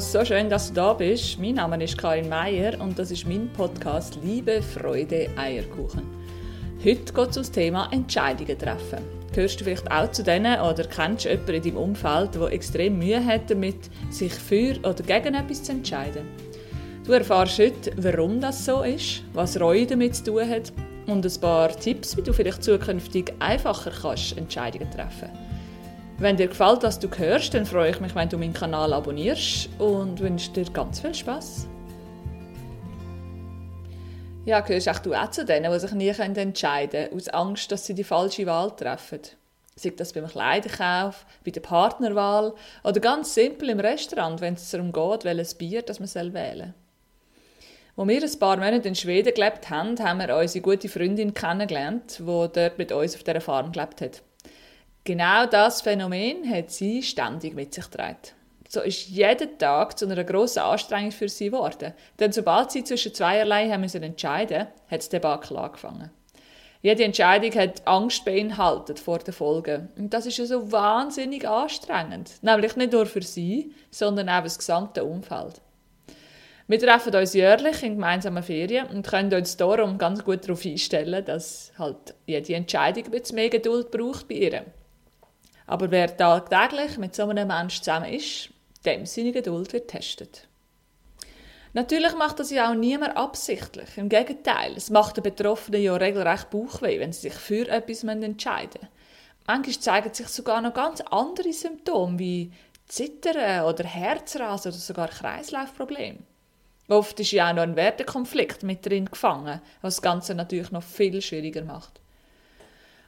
so schön, dass du da bist. Mein Name ist Karin Meier und das ist mein Podcast Liebe, Freude, Eierkuchen. Heute geht es um das Thema Entscheidungen treffen. Gehörst du vielleicht auch zu denen oder kennst du jemanden in deinem Umfeld, der extrem Mühe hat damit, sich für oder gegen etwas zu entscheiden? Du erfährst heute, warum das so ist, was Reue damit zu tun hat und ein paar Tipps, wie du vielleicht zukünftig einfacher kannst Entscheidungen treffen kannst. Wenn dir gefällt, was du hörst, dann freue ich mich, wenn du meinen Kanal abonnierst und wünsche dir ganz viel Spaß. Ja, gehörst auch du auch zu denen, die sich nie entscheiden können, aus Angst, dass sie die falsche Wahl treffen? Sei das beim Kleiderkauf, bei der Partnerwahl oder ganz simpel im Restaurant, wenn es darum geht, welches Bier das man wählen soll. Als wir ein paar Monate in Schweden gelebt haben, haben wir unsere gute Freundin kennengelernt, die dort mit uns auf dieser Farm gelebt hat. Genau das Phänomen hat sie ständig mit sich getragen. So ist jeder Tag zu einer grossen Anstrengung für sie geworden. Denn sobald sie zwischen zweierlei haben müssen entscheiden, hat das Debakel angefangen. Jede Entscheidung hat Angst beinhaltet vor den Folgen. Und das ist ja so wahnsinnig anstrengend. Nämlich nicht nur für sie, sondern auch das gesamte Umfeld. Wir treffen uns jährlich in gemeinsamen Ferien und können uns darum ganz gut darauf einstellen, dass halt jede Entscheidung ein mehr Geduld braucht bei ihr. Aber wer tagtäglich mit so einem Menschen zusammen ist, dem seine Geduld wird testet. Natürlich macht das ja auch niemand absichtlich. Im Gegenteil, es macht den Betroffenen ja regelrecht Bauchweh, wenn sie sich für etwas entscheiden müssen. Manchmal zeigen sich sogar noch ganz andere Symptome wie Zittern oder Herzrasen oder sogar Kreislaufprobleme. Oft ist ja auch noch ein Wertekonflikt mit drin gefangen, was das Ganze natürlich noch viel schwieriger macht.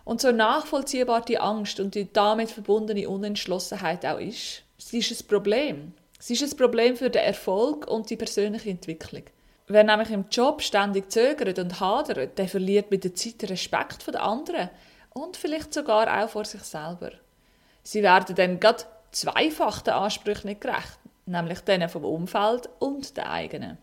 Und so nachvollziehbar die Angst und die damit verbundene Unentschlossenheit auch ist, sie ist ein Problem. Sie ist ein Problem für den Erfolg und die persönliche Entwicklung. Wer nämlich im Job ständig zögert und hadert, der verliert mit der Zeit den Respekt von den anderen und vielleicht sogar auch vor sich selber. Sie werden dann gerade zweifach den Ansprüchen nicht gerecht, nämlich denen vom Umfeld und den eigenen.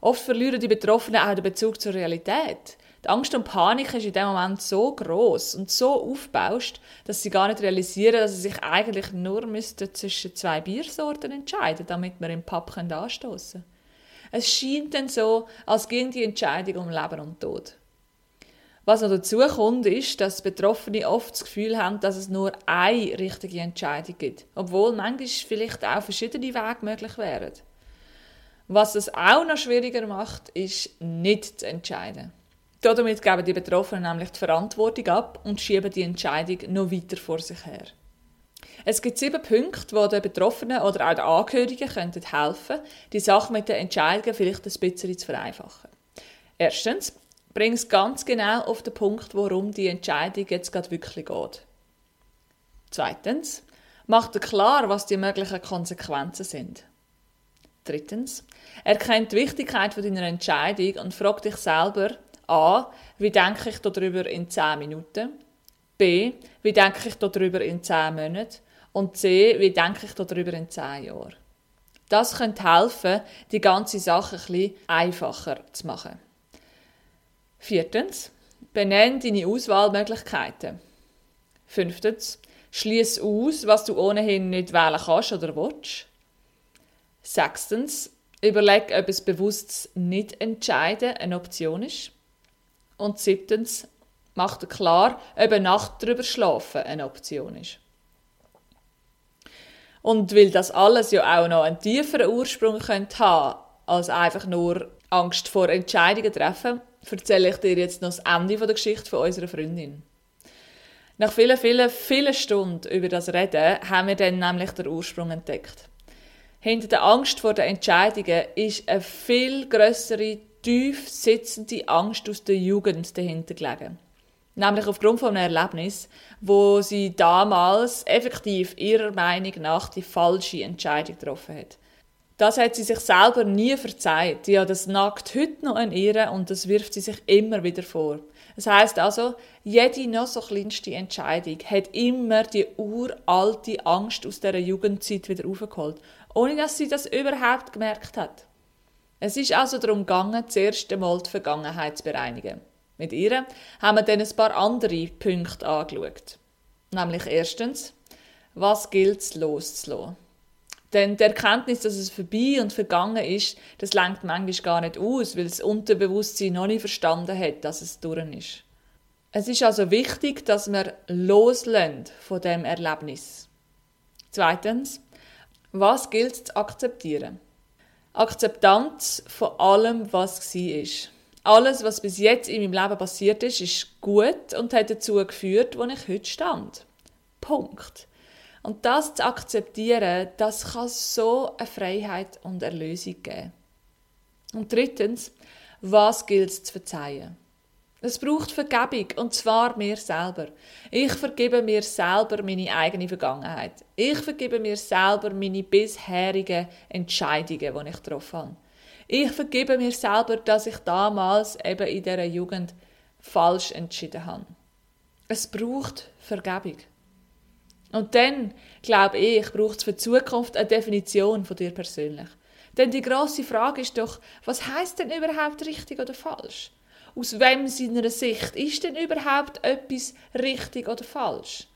Oft verlieren die Betroffenen auch den Bezug zur Realität. Die Angst und Panik ist in dem Moment so groß und so aufbauscht, dass sie gar nicht realisieren, dass sie sich eigentlich nur zwischen zwei Biersorten entscheiden, damit wir im Pub anstoßen können. Es scheint dann so, als ging die Entscheidung um Leben und Tod. Was noch dazu kommt, ist, dass Betroffene oft das Gefühl haben, dass es nur eine richtige Entscheidung gibt, obwohl manchmal vielleicht auch verschiedene Wege möglich wären. Was es auch noch schwieriger macht, ist nicht zu entscheiden. Damit geben die Betroffenen nämlich die Verantwortung ab und schieben die Entscheidung noch weiter vor sich her. Es gibt sieben Punkte, wo den Betroffenen oder auch den Angehörigen helfen die Sache mit den Entscheidungen vielleicht ein bisschen zu vereinfachen. Erstens, bring es ganz genau auf den Punkt, worum die Entscheidung jetzt gerade wirklich geht. Zweitens, mach dir klar, was die möglichen Konsequenzen sind. Drittens, erkennt die Wichtigkeit deiner Entscheidung und frag dich selber, A. Wie denke ich darüber in 10 Minuten? B. Wie denke ich darüber in 10 Monaten? Und C. Wie denke ich darüber in 10 Jahren? Das könnte helfen, die ganze Sache bisschen einfacher zu machen. Viertens. Benenne deine Auswahlmöglichkeiten. Fünftens. Schließ aus, was du ohnehin nicht wählen kannst oder willst. Sechstens. Überleg, ob es bewusst nicht entscheiden eine Option ist. Und siebtens, macht er klar, ob eine Nacht drüber schlafen eine Option ist. Und weil das alles ja auch noch einen tieferen Ursprung könnte haben, als einfach nur Angst vor Entscheidungen treffen, erzähle ich dir jetzt noch das Ende der Geschichte von unserer Freundin. Nach vielen, vielen, vielen Stunden über das Reden haben wir dann nämlich den Ursprung entdeckt. Hinter der Angst vor den Entscheidungen ist eine viel größere tief sitzende Angst aus der Jugend dahinter gelegen. Nämlich aufgrund von einem Erlebnis, wo sie damals effektiv ihrer Meinung nach die falsche Entscheidung getroffen hat. Das hat sie sich selber nie verzeiht. Hat das nackt heute noch an ihr und das wirft sie sich immer wieder vor. Das heißt also, jede noch so kleinste Entscheidung hat immer die uralte Angst aus der Jugendzeit wieder aufgeholt, ohne dass sie das überhaupt gemerkt hat. Es ist also darum gegangen, zuerst einmal die Vergangenheit zu bereinigen. Mit ihr haben wir dann ein paar andere Punkte angeschaut. Nämlich erstens, was gilt es loszulassen? Denn die Erkenntnis, dass es vorbei und vergangen ist, das lenkt manchmal gar nicht aus, weil das Unterbewusstsein noch nicht verstanden hat, dass es durch ist. Es ist also wichtig, dass wir loslösen von dem Erlebnis. Zweitens, was gilt zu akzeptieren? Akzeptanz von allem, was war. Alles, was bis jetzt in meinem Leben passiert ist, ist gut und hat dazu geführt, wo ich heute stand. Punkt. Und das zu akzeptieren, das kann so eine Freiheit und Erlösung geben. Und drittens, was gilt es zu verzeihen? Es braucht Vergebung, und zwar mir selber. Ich vergebe mir selber meine eigene Vergangenheit. Ich vergebe mir selber meine bisherigen Entscheidungen, die ich getroffen habe. Ich vergebe mir selber, dass ich damals eben in dieser Jugend falsch entschieden habe. Es braucht Vergebung. Und dann, glaube ich, braucht es für die Zukunft eine Definition von dir persönlich. Denn die grosse Frage ist doch, was heißt denn überhaupt richtig oder falsch? Aus wem seiner Sicht ist denn überhaupt etwas richtig oder falsch?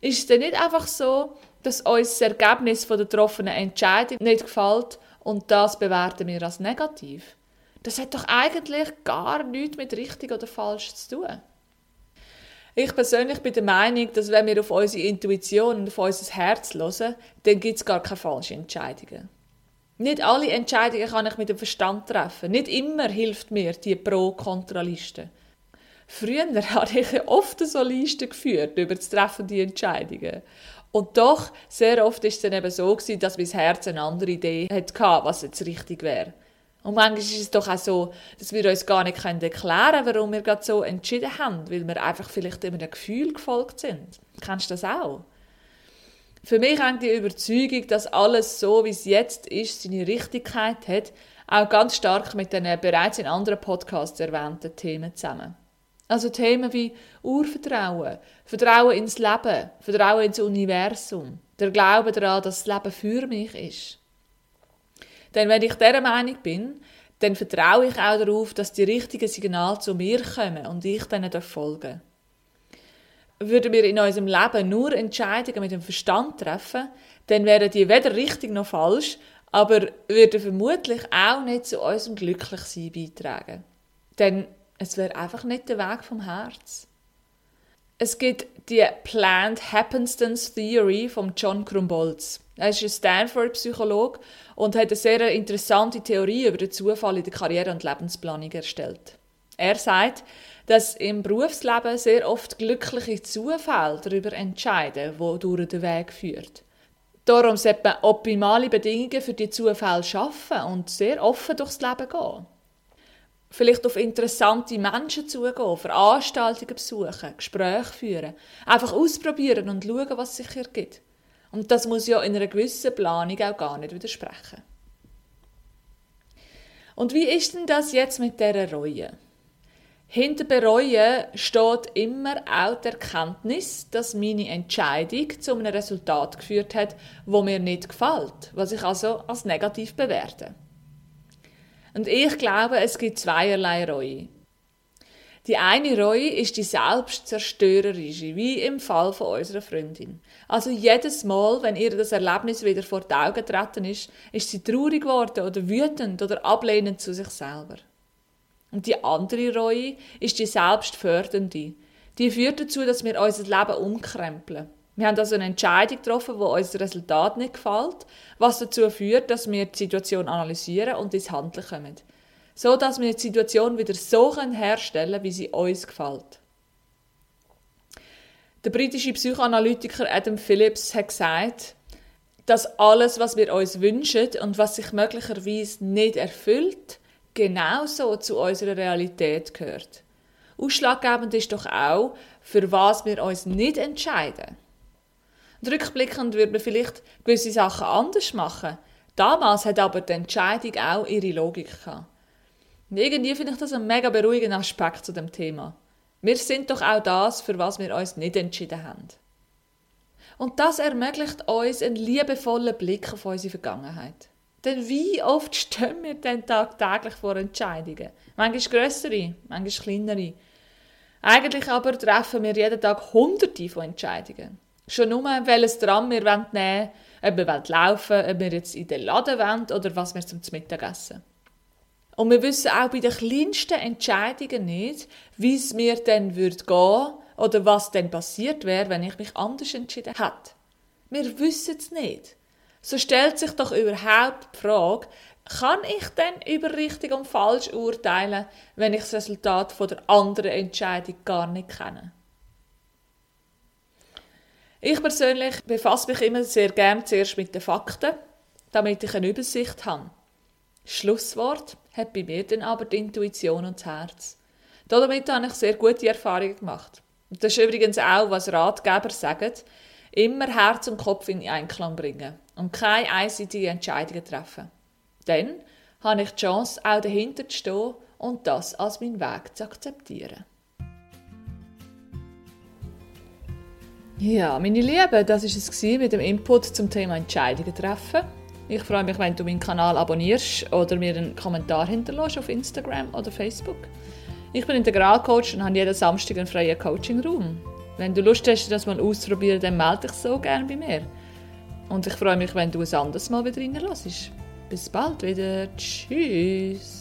Ist es denn nicht einfach so, dass uns das Ergebnis der getroffenen Entscheidung nicht gefällt und das bewerten wir als negativ? Das hat doch eigentlich gar nichts mit richtig oder falsch zu tun. Ich persönlich bin der Meinung, dass wenn wir auf unsere Intuition und auf unser Herz hören, dann gibt es gar keine falschen Entscheidungen. Nicht alle Entscheidungen kann ich mit dem Verstand treffen. Nicht immer hilft mir die Pro-Kontra-Liste. Früher habe ich oft so Listen geführt über das Treffen die Entscheidungen. Und doch, sehr oft ist es dann eben so dass mein Herz eine andere Idee hatte, was jetzt richtig wäre. Und manchmal ist es doch auch so, dass wir uns gar nicht erklären können, warum wir gerade so entschieden haben, weil wir einfach vielleicht immer einem Gefühl gefolgt sind. Kennst du das auch? Für mich hängt die Überzeugung, dass alles so, wie es jetzt ist, seine Richtigkeit hat, auch ganz stark mit den bereits in anderen Podcasts erwähnten Themen zusammen. Also Themen wie Urvertrauen, Vertrauen ins Leben, Vertrauen ins Universum, der Glaube daran, dass das Leben für mich ist. Denn wenn ich dieser Meinung bin, dann vertraue ich auch darauf, dass die richtigen Signale zu mir kommen und ich denen folgen Würden wir in unserem Leben nur Entscheidungen mit dem Verstand treffen, dann wären die weder richtig noch falsch, aber würden vermutlich auch nicht zu unserem Glücklichsein beitragen. Denn es wäre einfach nicht der Weg vom Herz. Es gibt die Planned Happenstance Theory von John Krumbolz. Er ist ein Stanford-Psychologe und hat eine sehr interessante Theorie über den Zufall in der Karriere- und Lebensplanung erstellt. Er sagt, dass im Berufsleben sehr oft glückliche Zufälle darüber entscheiden, wo durch den Weg führt. Darum sollte man optimale Bedingungen für die Zufälle schaffen und sehr offen durchs Leben gehen. Vielleicht auf interessante Menschen zugehen, Veranstaltungen besuchen, Gespräche führen, einfach ausprobieren und schauen, was sich ergibt. Und das muss ja in einer gewissen Planung auch gar nicht widersprechen. Und wie ist denn das jetzt mit der Reue? Hinter Bereuen steht immer auch die Erkenntnis, dass meine Entscheidung zu einem Resultat geführt hat, wo mir nicht gefällt, was ich also als negativ bewerte. Und ich glaube, es gibt zweierlei Reue. Die eine Reue ist die selbstzerstörerische, wie im Fall von unserer Freundin. Also jedes Mal, wenn ihr das Erlebnis wieder vor die Augen getreten ist, ist sie traurig geworden oder wütend oder ablehnend zu sich selber. Und die andere Reue ist die selbstfördernde. Die führt dazu, dass wir unser Leben umkrempeln. Wir haben also eine Entscheidung getroffen, wo uns das Resultat nicht gefällt, was dazu führt, dass wir die Situation analysieren und ins Handeln kommen so dass wir die Situation wieder so herstellen können, wie sie uns gefällt. Der britische Psychoanalytiker Adam Phillips hat gesagt, dass alles, was wir uns wünschen und was sich möglicherweise nicht erfüllt, genauso zu unserer Realität gehört. Ausschlaggebend ist doch auch, für was wir uns nicht entscheiden. Rückblickend würde man vielleicht gewisse Sachen anders machen. Damals hat aber die Entscheidung auch ihre Logik gehabt. Irgendwie finde ich das ein mega beruhigender Aspekt zu dem Thema. Wir sind doch auch das, für was wir uns nicht entschieden haben. Und das ermöglicht uns einen liebevollen Blick auf unsere Vergangenheit. Denn wie oft stehen wir denn tagtäglich vor Entscheidungen? Manchmal grössere, manchmal kleinere. Eigentlich aber treffen wir jeden Tag hunderte von Entscheidungen. Schon nur, welches Tram wir nehmen wollen, ob wir laufen ob wir jetzt in den Laden wollen oder was wir zum Mittagessen. Und wir wissen auch bei den kleinsten Entscheidungen nicht, wie es mir dann würde gehen oder was dann passiert wäre, wenn ich mich anders entschieden hätte. Wir wissen es nicht. So stellt sich doch überhaupt die Frage, kann ich denn über richtig und falsch urteilen, wenn ich das Resultat von der anderen Entscheidung gar nicht kenne? Ich persönlich befasse mich immer sehr gern zuerst mit den Fakten, damit ich eine Übersicht habe. Schlusswort hat bei mir dann aber die Intuition und das Herz. Damit habe ich sehr gute Erfahrungen gemacht. Das ist übrigens auch, was Ratgeber sagen, immer Herz und Kopf in Einklang bringen und keine einseitige Entscheidungen treffen. Dann habe ich die Chance, auch dahinter zu stehen und das als meinen Weg zu akzeptieren. Ja, meine Lieben, das war es mit dem Input zum Thema Entscheidungen treffen. Ich freue mich, wenn du meinen Kanal abonnierst oder mir einen Kommentar hinterlässt auf Instagram oder Facebook. Ich bin Integralcoach und habe jeden Samstag einen freien Coaching-Raum. Wenn du Lust hast, das mal auszuprobieren, dann melde dich so gerne bei mir. Und ich freue mich, wenn du ein anderes Mal wieder reinlässt. Bis bald wieder. Tschüss.